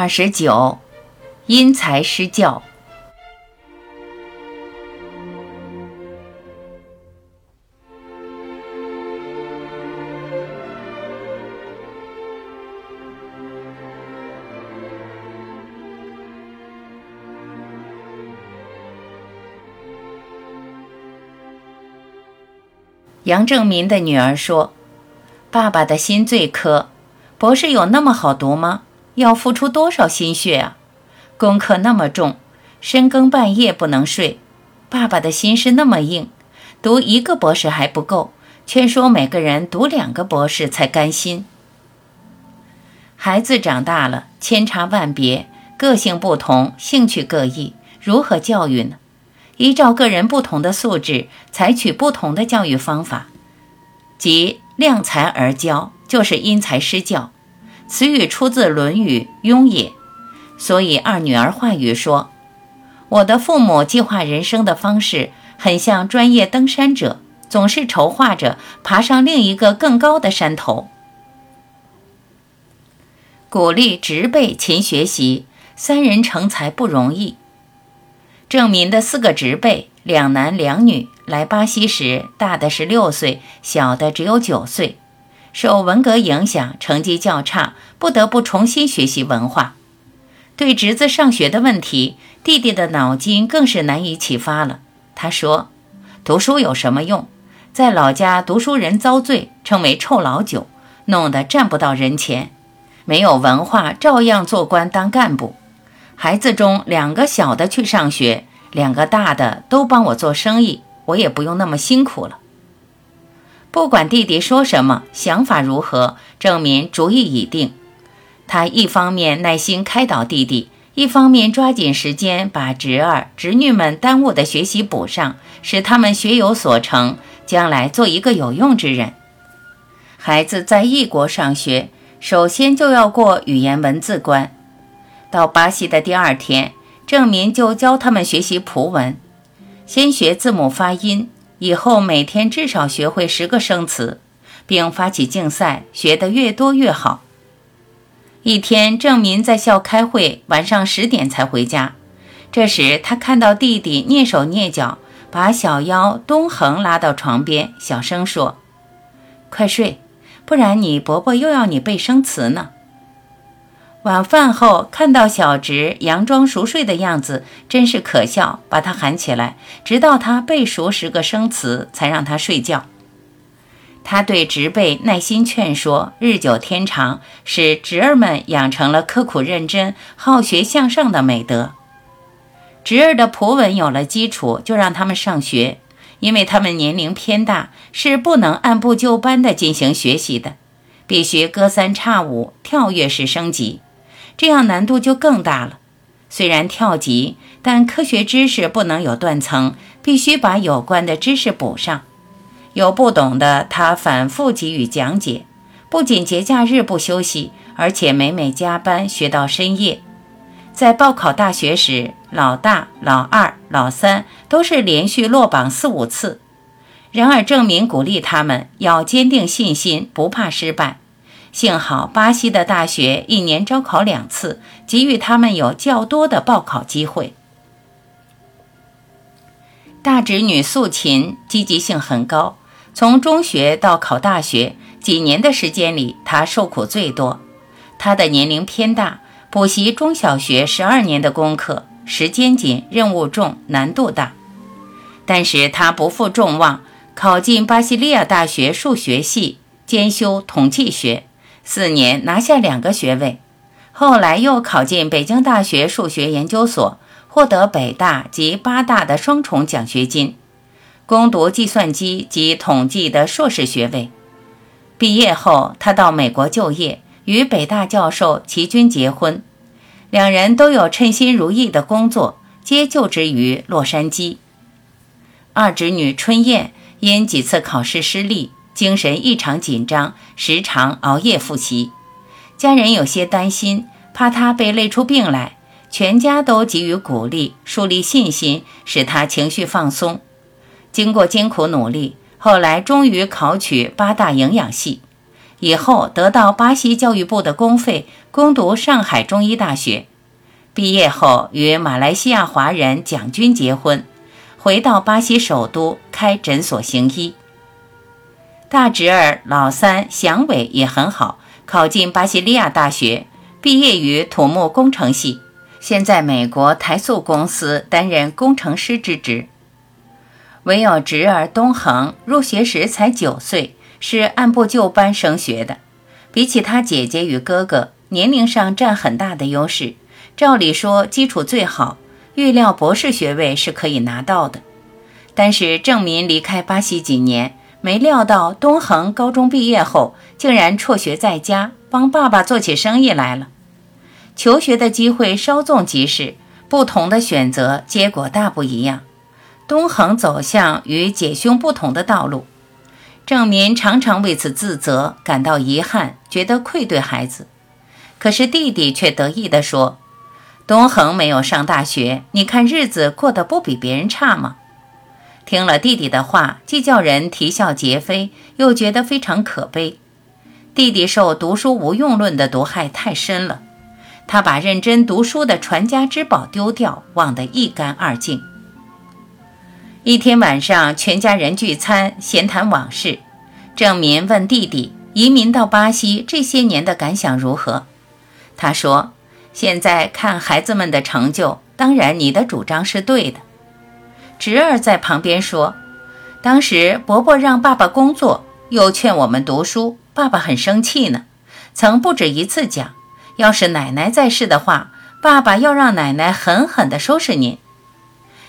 二十九，因材施教。杨正民的女儿说：“爸爸的心最苛，博士有那么好读吗？要付出多少心血啊！功课那么重，深更半夜不能睡。爸爸的心是那么硬，读一个博士还不够，劝说每个人读两个博士才甘心。孩子长大了，千差万别，个性不同，兴趣各异，如何教育呢？”依照个人不同的素质，采取不同的教育方法，即量才而教，就是因材施教。词语出自《论语·雍也》。所以二女儿话语说：“我的父母计划人生的方式，很像专业登山者，总是筹划着爬上另一个更高的山头。鼓励直辈勤学习，三人成才不容易。”郑民的四个侄辈，两男两女，来巴西时，大的是六岁，小的只有九岁。受文革影响，成绩较差，不得不重新学习文化。对侄子上学的问题，弟弟的脑筋更是难以启发了。他说：“读书有什么用？在老家，读书人遭罪，称为臭老九，弄得站不到人前。没有文化，照样做官当干部。”孩子中两个小的去上学，两个大的都帮我做生意，我也不用那么辛苦了。不管弟弟说什么，想法如何，郑民主意已定。他一方面耐心开导弟弟，一方面抓紧时间把侄儿侄女们耽误的学习补上，使他们学有所成，将来做一个有用之人。孩子在异国上学，首先就要过语言文字关。到巴西的第二天，郑民就教他们学习葡文，先学字母发音，以后每天至少学会十个生词，并发起竞赛，学得越多越好。一天，郑民在校开会，晚上十点才回家。这时，他看到弟弟蹑手蹑脚，把小妖东横拉到床边，小声说：“快睡，不然你伯伯又要你背生词呢。”晚饭后看到小侄佯装熟睡的样子，真是可笑，把他喊起来，直到他背熟十个生词，才让他睡觉。他对侄辈耐心劝说，日久天长，使侄儿们养成了刻苦认真、好学向上的美德。侄儿的普文有了基础，就让他们上学，因为他们年龄偏大，是不能按部就班地进行学习的，必须隔三差五跳跃式升级。这样难度就更大了。虽然跳级，但科学知识不能有断层，必须把有关的知识补上。有不懂的，他反复给予讲解。不仅节假日不休息，而且每每加班学到深夜。在报考大学时，老大、老二、老三都是连续落榜四五次。然而，郑明鼓励他们要坚定信心，不怕失败。幸好巴西的大学一年招考两次，给予他们有较多的报考机会。大侄女素琴积极性很高，从中学到考大学几年的时间里，她受苦最多。她的年龄偏大，补习中小学十二年的功课，时间紧，任务重，难度大。但是她不负众望，考进巴西利亚大学数学系，兼修统计学。四年拿下两个学位，后来又考进北京大学数学研究所，获得北大及八大的双重奖学金，攻读计算机及统计的硕士学位。毕业后，他到美国就业，与北大教授齐军结婚，两人都有称心如意的工作，皆就职于洛杉矶。二侄女春燕因几次考试失利。精神异常紧张，时常熬夜复习。家人有些担心，怕他被累出病来。全家都给予鼓励，树立信心，使他情绪放松。经过艰苦努力，后来终于考取八大营养系。以后得到巴西教育部的公费，攻读上海中医大学。毕业后与马来西亚华人蒋军结婚，回到巴西首都开诊所行医。大侄儿老三祥伟也很好，考进巴西利亚大学，毕业于土木工程系，现在美国台塑公司担任工程师之职。唯有侄儿东恒入学时才九岁。是按部就班升学的，比起他姐姐与哥哥，年龄上占很大的优势。照理说基础最好，预料博士学位是可以拿到的。但是郑民离开巴西几年，没料到东恒高中毕业后竟然辍学在家，帮爸爸做起生意来了。求学的机会稍纵即逝，不同的选择结果大不一样。东恒走向与姐兄不同的道路。郑民常常为此自责，感到遗憾，觉得愧对孩子。可是弟弟却得意地说：“东恒没有上大学，你看日子过得不比别人差吗？”听了弟弟的话，既叫人啼笑皆非，又觉得非常可悲。弟弟受读书无用论的毒害太深了，他把认真读书的传家之宝丢掉，忘得一干二净。一天晚上，全家人聚餐，闲谈往事。郑民问弟弟：“移民到巴西这些年的感想如何？”他说：“现在看孩子们的成就，当然你的主张是对的。”侄儿在旁边说：“当时伯伯让爸爸工作，又劝我们读书，爸爸很生气呢，曾不止一次讲，要是奶奶在世的话，爸爸要让奶奶狠狠地收拾您。”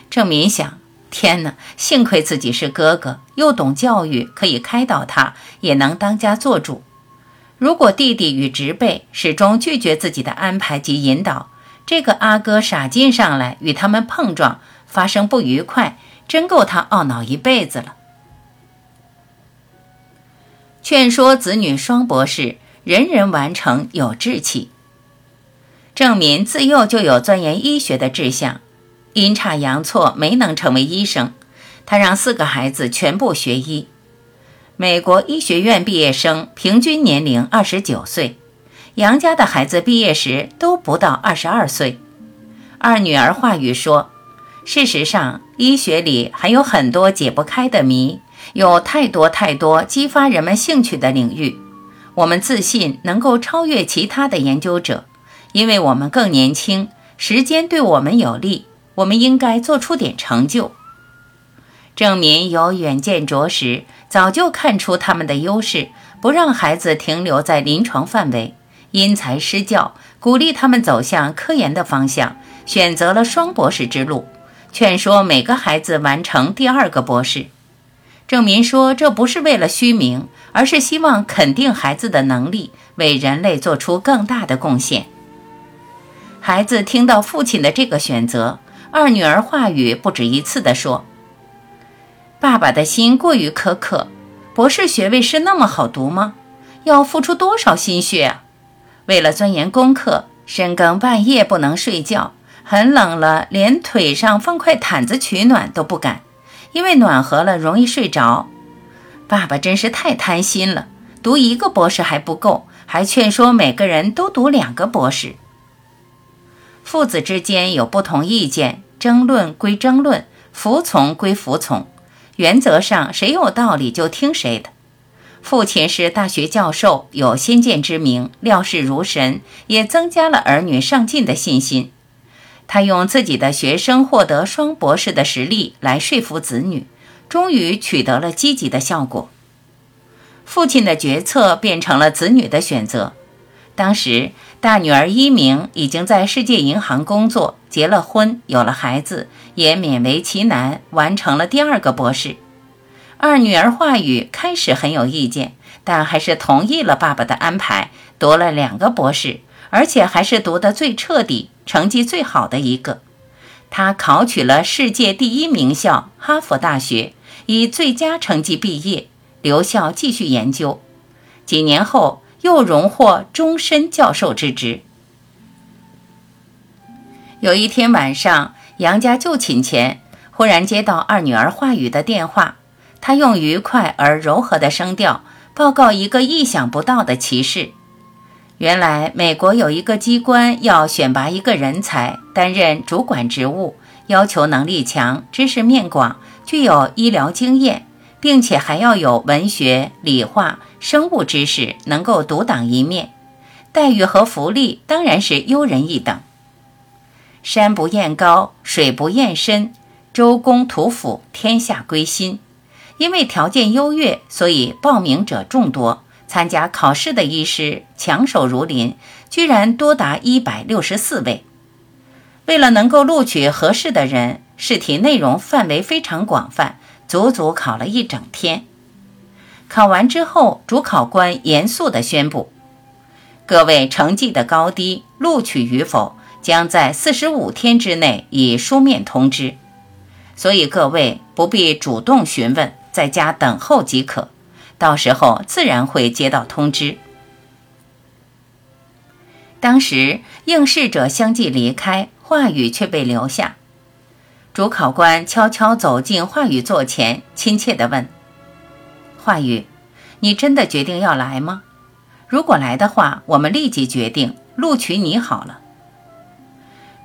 郑民想。天哪！幸亏自己是哥哥，又懂教育，可以开导他，也能当家做主。如果弟弟与侄辈始终拒绝自己的安排及引导，这个阿哥傻劲上来与他们碰撞，发生不愉快，真够他懊恼一辈子了。劝说子女双博士，人人完成有志气。郑民自幼就有钻研医学的志向。阴差阳错没能成为医生，他让四个孩子全部学医。美国医学院毕业生平均年龄二十九岁，杨家的孩子毕业时都不到二十二岁。二女儿话语说：“事实上，医学里还有很多解不开的谜，有太多太多激发人们兴趣的领域。我们自信能够超越其他的研究者，因为我们更年轻，时间对我们有利。”我们应该做出点成就。郑民有远见卓识，早就看出他们的优势，不让孩子停留在临床范围，因材施教，鼓励他们走向科研的方向，选择了双博士之路，劝说每个孩子完成第二个博士。郑民说：“这不是为了虚名，而是希望肯定孩子的能力，为人类做出更大的贡献。”孩子听到父亲的这个选择。二女儿话语不止一次地说：“爸爸的心过于苛刻，博士学位是那么好读吗？要付出多少心血啊！为了钻研功课，深更半夜不能睡觉，很冷了连腿上放块毯子取暖都不敢，因为暖和了容易睡着。爸爸真是太贪心了，读一个博士还不够，还劝说每个人都读两个博士。”父子之间有不同意见，争论归争论，服从归服从，原则上谁有道理就听谁的。父亲是大学教授，有先见之明，料事如神，也增加了儿女上进的信心。他用自己的学生获得双博士的实力来说服子女，终于取得了积极的效果。父亲的决策变成了子女的选择。当时，大女儿一鸣已经在世界银行工作，结了婚，有了孩子，也勉为其难完成了第二个博士。二女儿话语开始很有意见，但还是同意了爸爸的安排，读了两个博士，而且还是读得最彻底、成绩最好的一个。他考取了世界第一名校哈佛大学，以最佳成绩毕业，留校继续研究。几年后。又荣获终身教授之职。有一天晚上，杨家就寝前，忽然接到二女儿话语的电话。她用愉快而柔和的声调，报告一个意想不到的奇事。原来，美国有一个机关要选拔一个人才担任主管职务，要求能力强、知识面广、具有医疗经验，并且还要有文学、理化、生物知识，能够独当一面。待遇和福利当然是优人一等。山不厌高，水不厌深，周公吐哺，天下归心。因为条件优越，所以报名者众多。参加考试的医师强手如林，居然多达一百六十四位。为了能够录取合适的人，试题内容范围非常广泛，足足考了一整天。考完之后，主考官严肃地宣布：各位成绩的高低、录取与否，将在四十五天之内以书面通知。所以各位不必主动询问，在家等候即可。到时候自然会接到通知。当时应试者相继离开，话语却被留下。主考官悄悄走进话语座前，亲切地问：“话语，你真的决定要来吗？如果来的话，我们立即决定录取你好了。”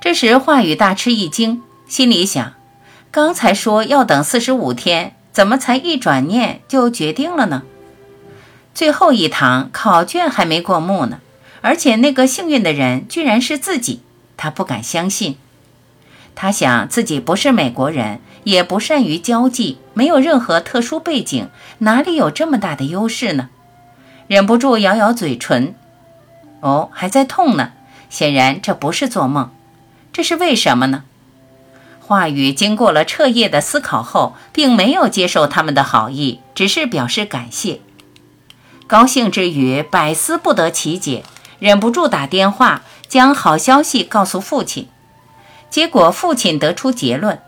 这时话语大吃一惊，心里想：刚才说要等四十五天。怎么才一转念就决定了呢？最后一堂考卷还没过目呢，而且那个幸运的人居然是自己，他不敢相信。他想自己不是美国人，也不善于交际，没有任何特殊背景，哪里有这么大的优势呢？忍不住咬咬嘴唇，哦，还在痛呢。显然这不是做梦，这是为什么呢？话语经过了彻夜的思考后，并没有接受他们的好意，只是表示感谢。高兴之余，百思不得其解，忍不住打电话将好消息告诉父亲。结果父亲得出结论：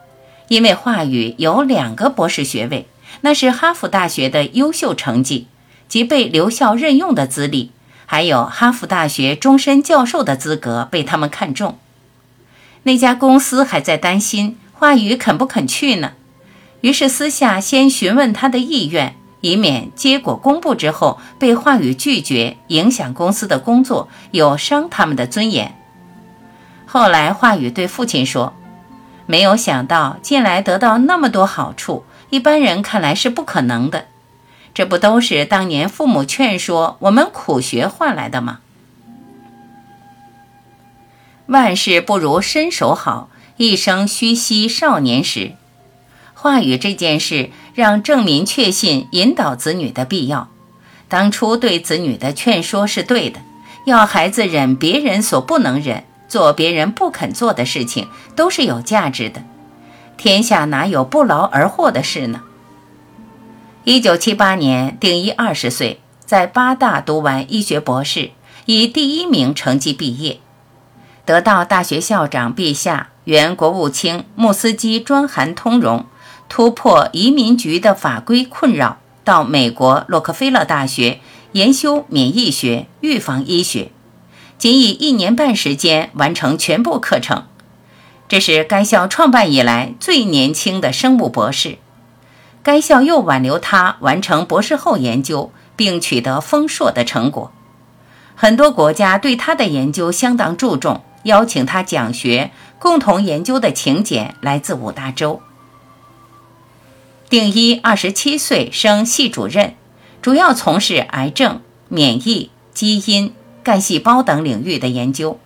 因为话语有两个博士学位，那是哈佛大学的优秀成绩及被留校任用的资历，还有哈佛大学终身教授的资格被他们看中。那家公司还在担心华宇肯不肯去呢，于是私下先询问他的意愿，以免结果公布之后被华宇拒绝，影响公司的工作，有伤他们的尊严。后来华宇对父亲说：“没有想到进来得到那么多好处，一般人看来是不可能的。这不都是当年父母劝说我们苦学换来的吗？”万事不如身手好，一生须惜少年时。话语这件事让郑民确信引导子女的必要。当初对子女的劝说是对的，要孩子忍别人所不能忍，做别人不肯做的事情，都是有价值的。天下哪有不劳而获的事呢？一九七八年，丁一二十岁，在八大读完医学博士，以第一名成绩毕业。得到大学校长陛下、原国务卿穆斯基专函通融，突破移民局的法规困扰，到美国洛克菲勒大学研修免疫学、预防医学，仅以一年半时间完成全部课程。这是该校创办以来最年轻的生物博士。该校又挽留他完成博士后研究，并取得丰硕的成果。很多国家对他的研究相当注重。邀请他讲学，共同研究的请柬来自五大洲。丁一二十七岁升系主任，主要从事癌症、免疫、基因、干细胞等领域的研究。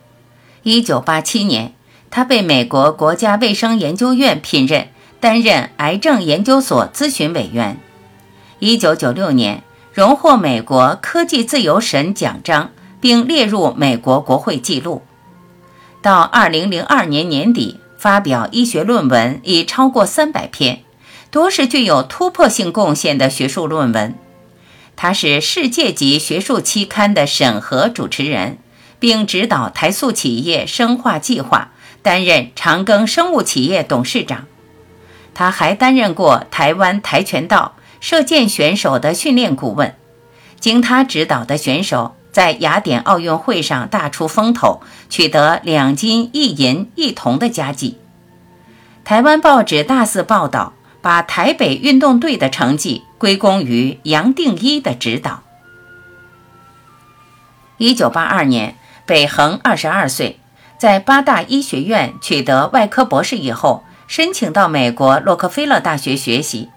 一九八七年，他被美国国家卫生研究院聘任，担任癌症研究所咨询委员。一九九六年，荣获美国科技自由神奖章，并列入美国国会记录。到二零零二年年底，发表医学论文已超过三百篇，多是具有突破性贡献的学术论文。他是世界级学术期刊的审核主持人，并指导台塑企业生化计划，担任长庚生物企业董事长。他还担任过台湾跆拳道、射箭选手的训练顾问，经他指导的选手。在雅典奥运会上大出风头，取得两金一银一铜的佳绩。台湾报纸大肆报道，把台北运动队的成绩归功于杨定一的指导。一九八二年，北恒二十二岁，在八大医学院取得外科博士以后，申请到美国洛克菲勒大学学习，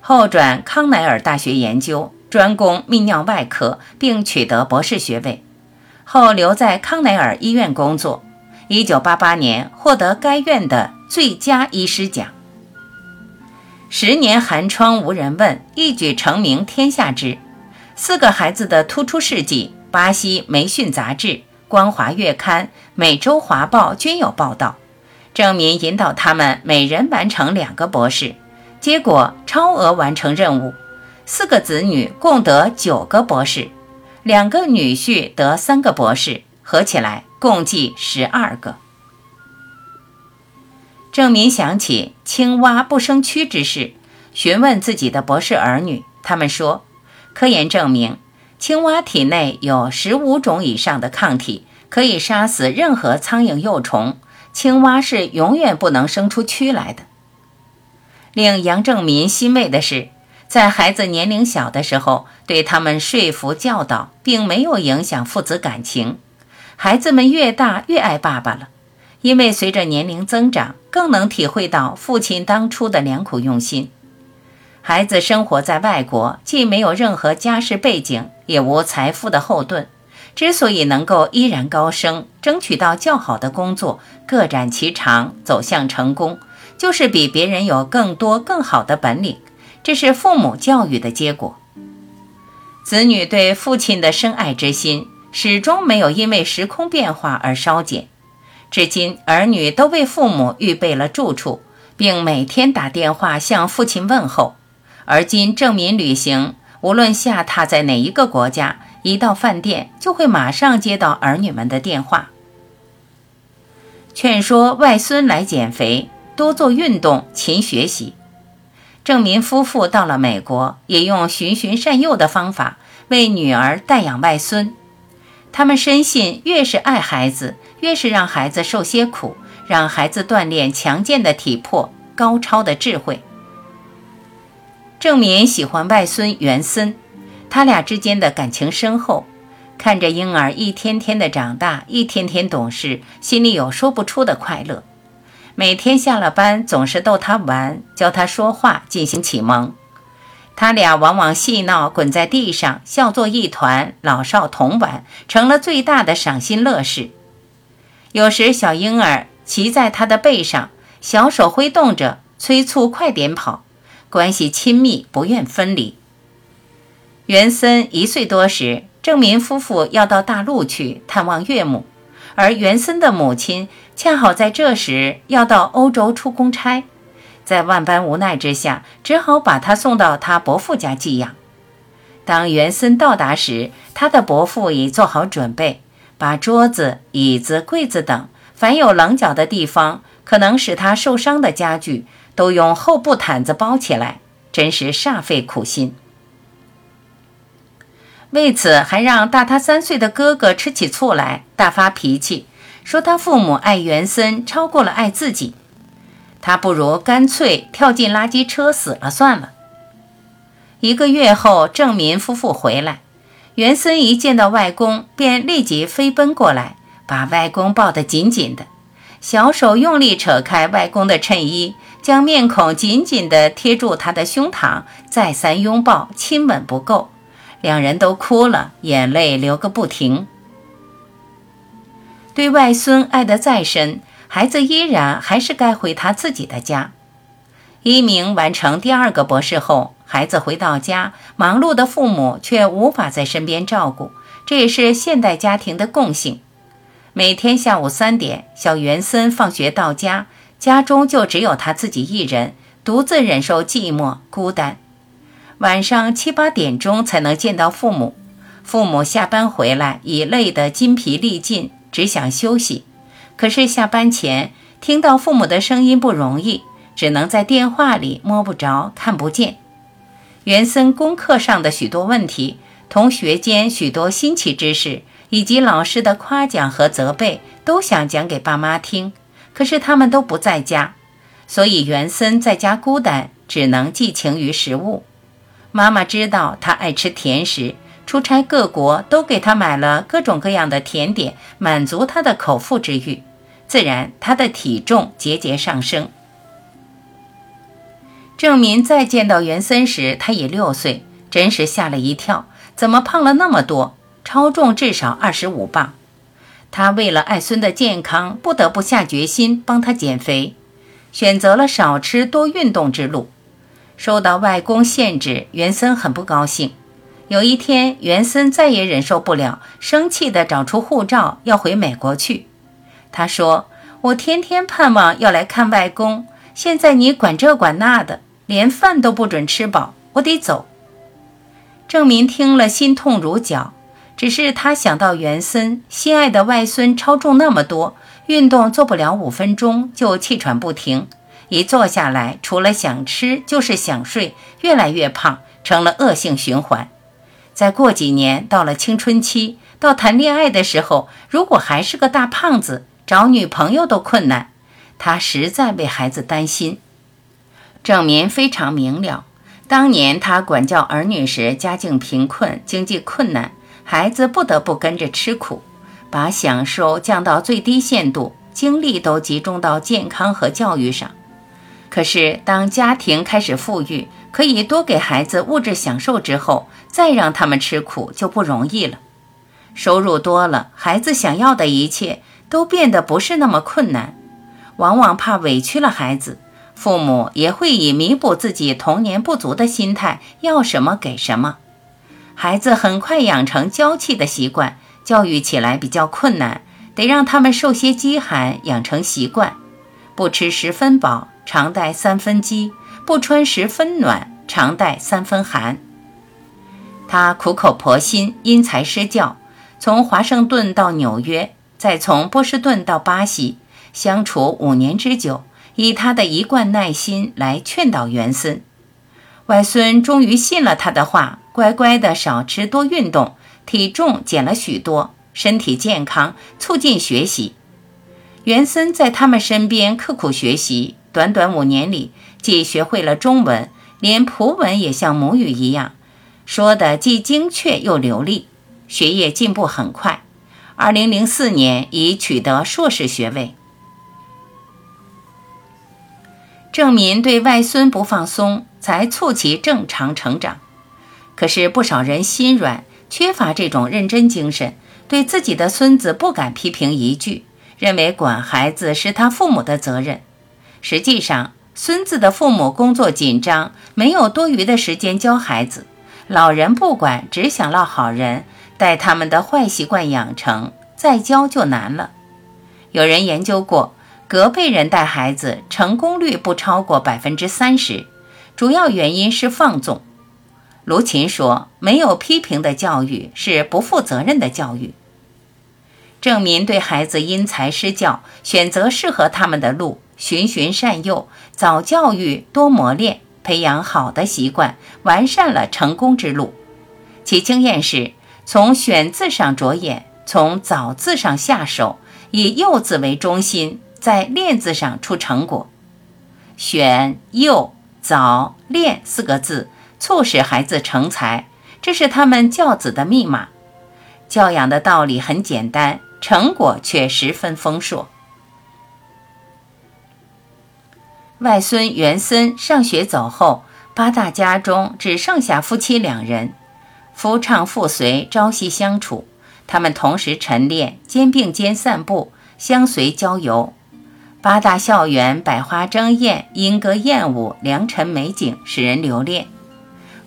后转康奈尔大学研究，专攻泌尿外科，并取得博士学位。后留在康奈尔医院工作。一九八八年获得该院的最佳医师奖。十年寒窗无人问，一举成名天下知。四个孩子的突出事迹，巴西《媒讯》杂志、《光华月刊》、《美洲华报》均有报道。郑民引导他们每人完成两个博士，结果超额完成任务。四个子女共得九个博士，两个女婿得三个博士，合起来共计十二个。郑民想起青蛙不生蛆之事，询问自己的博士儿女，他们说，科研证明青蛙体内有十五种以上的抗体，可以杀死任何苍蝇幼虫。青蛙是永远不能生出蛆来的。令杨正民欣慰的是，在孩子年龄小的时候，对他们说服教导，并没有影响父子感情。孩子们越大越爱爸爸了。因为随着年龄增长，更能体会到父亲当初的良苦用心。孩子生活在外国，既没有任何家世背景，也无财富的后盾，之所以能够依然高升，争取到较好的工作，各展其长，走向成功，就是比别人有更多更好的本领。这是父母教育的结果。子女对父亲的深爱之心，始终没有因为时空变化而稍减。至今，儿女都为父母预备了住处，并每天打电话向父亲问候。而今郑民旅行，无论下榻在哪一个国家，一到饭店就会马上接到儿女们的电话，劝说外孙来减肥，多做运动，勤学习。郑民夫妇到了美国，也用循循善诱的方法为女儿代养外孙。他们深信，越是爱孩子。越是让孩子受些苦，让孩子锻炼强健的体魄、高超的智慧。郑民喜欢外孙元森，他俩之间的感情深厚。看着婴儿一天天的长大，一天天懂事，心里有说不出的快乐。每天下了班，总是逗他玩，教他说话，进行启蒙。他俩往往戏闹，滚在地上，笑作一团，老少同玩，成了最大的赏心乐事。有时，小婴儿骑在他的背上，小手挥动着，催促快点跑，关系亲密，不愿分离。袁森一岁多时，郑民夫妇要到大陆去探望岳母，而袁森的母亲恰好在这时要到欧洲出公差，在万般无奈之下，只好把他送到他伯父家寄养。当袁森到达时，他的伯父已做好准备。把桌子、椅子、柜子等凡有棱角的地方，可能使他受伤的家具，都用厚布毯子包起来，真是煞费苦心。为此，还让大他三岁的哥哥吃起醋来，大发脾气，说他父母爱元森超过了爱自己，他不如干脆跳进垃圾车死了算了。一个月后，郑民夫妇回来。元森一见到外公，便立即飞奔过来，把外公抱得紧紧的，小手用力扯开外公的衬衣，将面孔紧紧地贴住他的胸膛，再三拥抱亲吻不够，两人都哭了，眼泪流个不停。对外孙爱得再深，孩子依然还是该回他自己的家。一鸣完成第二个博士后。孩子回到家，忙碌的父母却无法在身边照顾，这也是现代家庭的共性。每天下午三点，小元森放学到家，家中就只有他自己一人，独自忍受寂寞孤单。晚上七八点钟才能见到父母，父母下班回来已累得筋疲力尽，只想休息。可是下班前听到父母的声音不容易，只能在电话里摸不着、看不见。元森功课上的许多问题，同学间许多新奇知识，以及老师的夸奖和责备，都想讲给爸妈听，可是他们都不在家，所以元森在家孤单，只能寄情于食物。妈妈知道他爱吃甜食，出差各国都给他买了各种各样的甜点，满足他的口腹之欲，自然他的体重节节上升。郑民再见到袁森时，他已六岁，真是吓了一跳，怎么胖了那么多？超重至少二十五磅。他为了爱孙的健康，不得不下决心帮他减肥，选择了少吃多运动之路。受到外公限制，袁森很不高兴。有一天，袁森再也忍受不了，生气地找出护照要回美国去。他说：“我天天盼望要来看外公，现在你管这管那的，连饭都不准吃饱，我得走。”郑民听了，心痛如绞。只是他想到袁森心爱的外孙超重那么多，运动做不了五分钟就气喘不停，一坐下来除了想吃就是想睡，越来越胖，成了恶性循环。再过几年，到了青春期，到谈恋爱的时候，如果还是个大胖子，找女朋友都困难。他实在为孩子担心。郑民非常明了，当年他管教儿女时，家境贫困，经济困难，孩子不得不跟着吃苦，把享受降到最低限度，精力都集中到健康和教育上。可是，当家庭开始富裕，可以多给孩子物质享受之后，再让他们吃苦就不容易了。收入多了，孩子想要的一切都变得不是那么困难。往往怕委屈了孩子，父母也会以弥补自己童年不足的心态，要什么给什么。孩子很快养成娇气的习惯，教育起来比较困难，得让他们受些饥寒，养成习惯，不吃十分饱，常带三分饥。不穿十分暖，常带三分寒。他苦口婆心，因材施教，从华盛顿到纽约，再从波士顿到巴西，相处五年之久，以他的一贯耐心来劝导元森。外孙终于信了他的话，乖乖的少吃多运动，体重减了许多，身体健康，促进学习。袁森在他们身边刻苦学习，短短五年里。既学会了中文，连葡文也像母语一样，说的既精确又流利，学业进步很快。二零零四年已取得硕士学位。郑民对外孙不放松，才促其正常成长。可是不少人心软，缺乏这种认真精神，对自己的孙子不敢批评一句，认为管孩子是他父母的责任。实际上，孙子的父母工作紧张，没有多余的时间教孩子。老人不管，只想落好人，待他们的坏习惯养成，再教就难了。有人研究过，隔辈人带孩子成功率不超过百分之三十，主要原因是放纵。卢琴说：“没有批评的教育是不负责任的教育。”郑民对孩子因材施教，选择适合他们的路。循循善诱，早教育多磨练，培养好的习惯，完善了成功之路。其经验是从选字上着眼，从早字上下手，以幼字为中心，在练字上出成果。选、幼、早、练四个字，促使孩子成才，这是他们教子的密码。教养的道理很简单，成果却十分丰硕。外孙元森上学走后，八大家中只剩下夫妻两人，夫唱妇随，朝夕相处。他们同时晨练，肩并肩散步，相随郊游。八大校园百花争艳，莺歌燕舞，良辰美景使人留恋。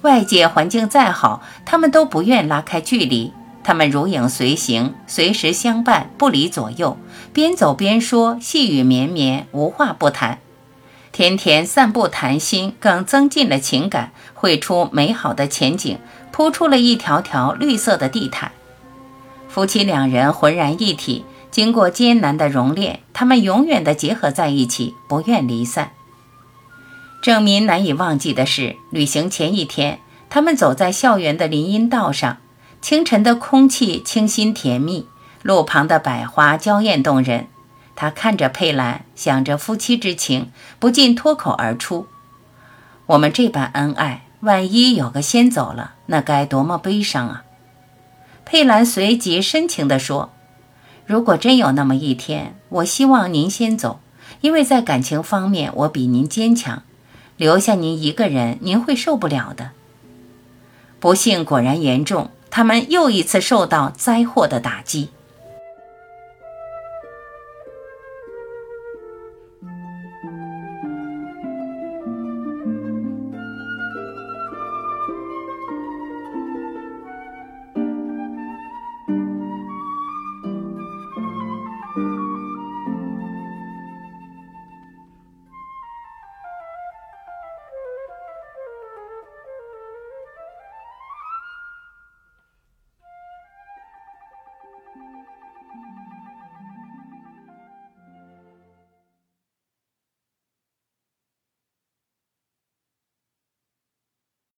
外界环境再好，他们都不愿拉开距离。他们如影随形，随时相伴，不离左右，边走边说，细语绵绵，无话不谈。天天散步谈心，更增进了情感，绘出美好的前景，铺出了一条条绿色的地毯。夫妻两人浑然一体，经过艰难的熔炼，他们永远的结合在一起，不愿离散。郑民难以忘记的是，旅行前一天，他们走在校园的林荫道上，清晨的空气清新甜蜜路旁的百花娇艳动人。他看着佩兰想着夫妻之情不禁脱口而出我们这般恩爱万一有个先走了那该多么悲伤啊！佩兰随即深情地说如果真有那么一天我希望您先走因为在感情方面我比您坚强留下您一个人您会受不了的。不幸果然严重他们又一次受到灾祸的打击。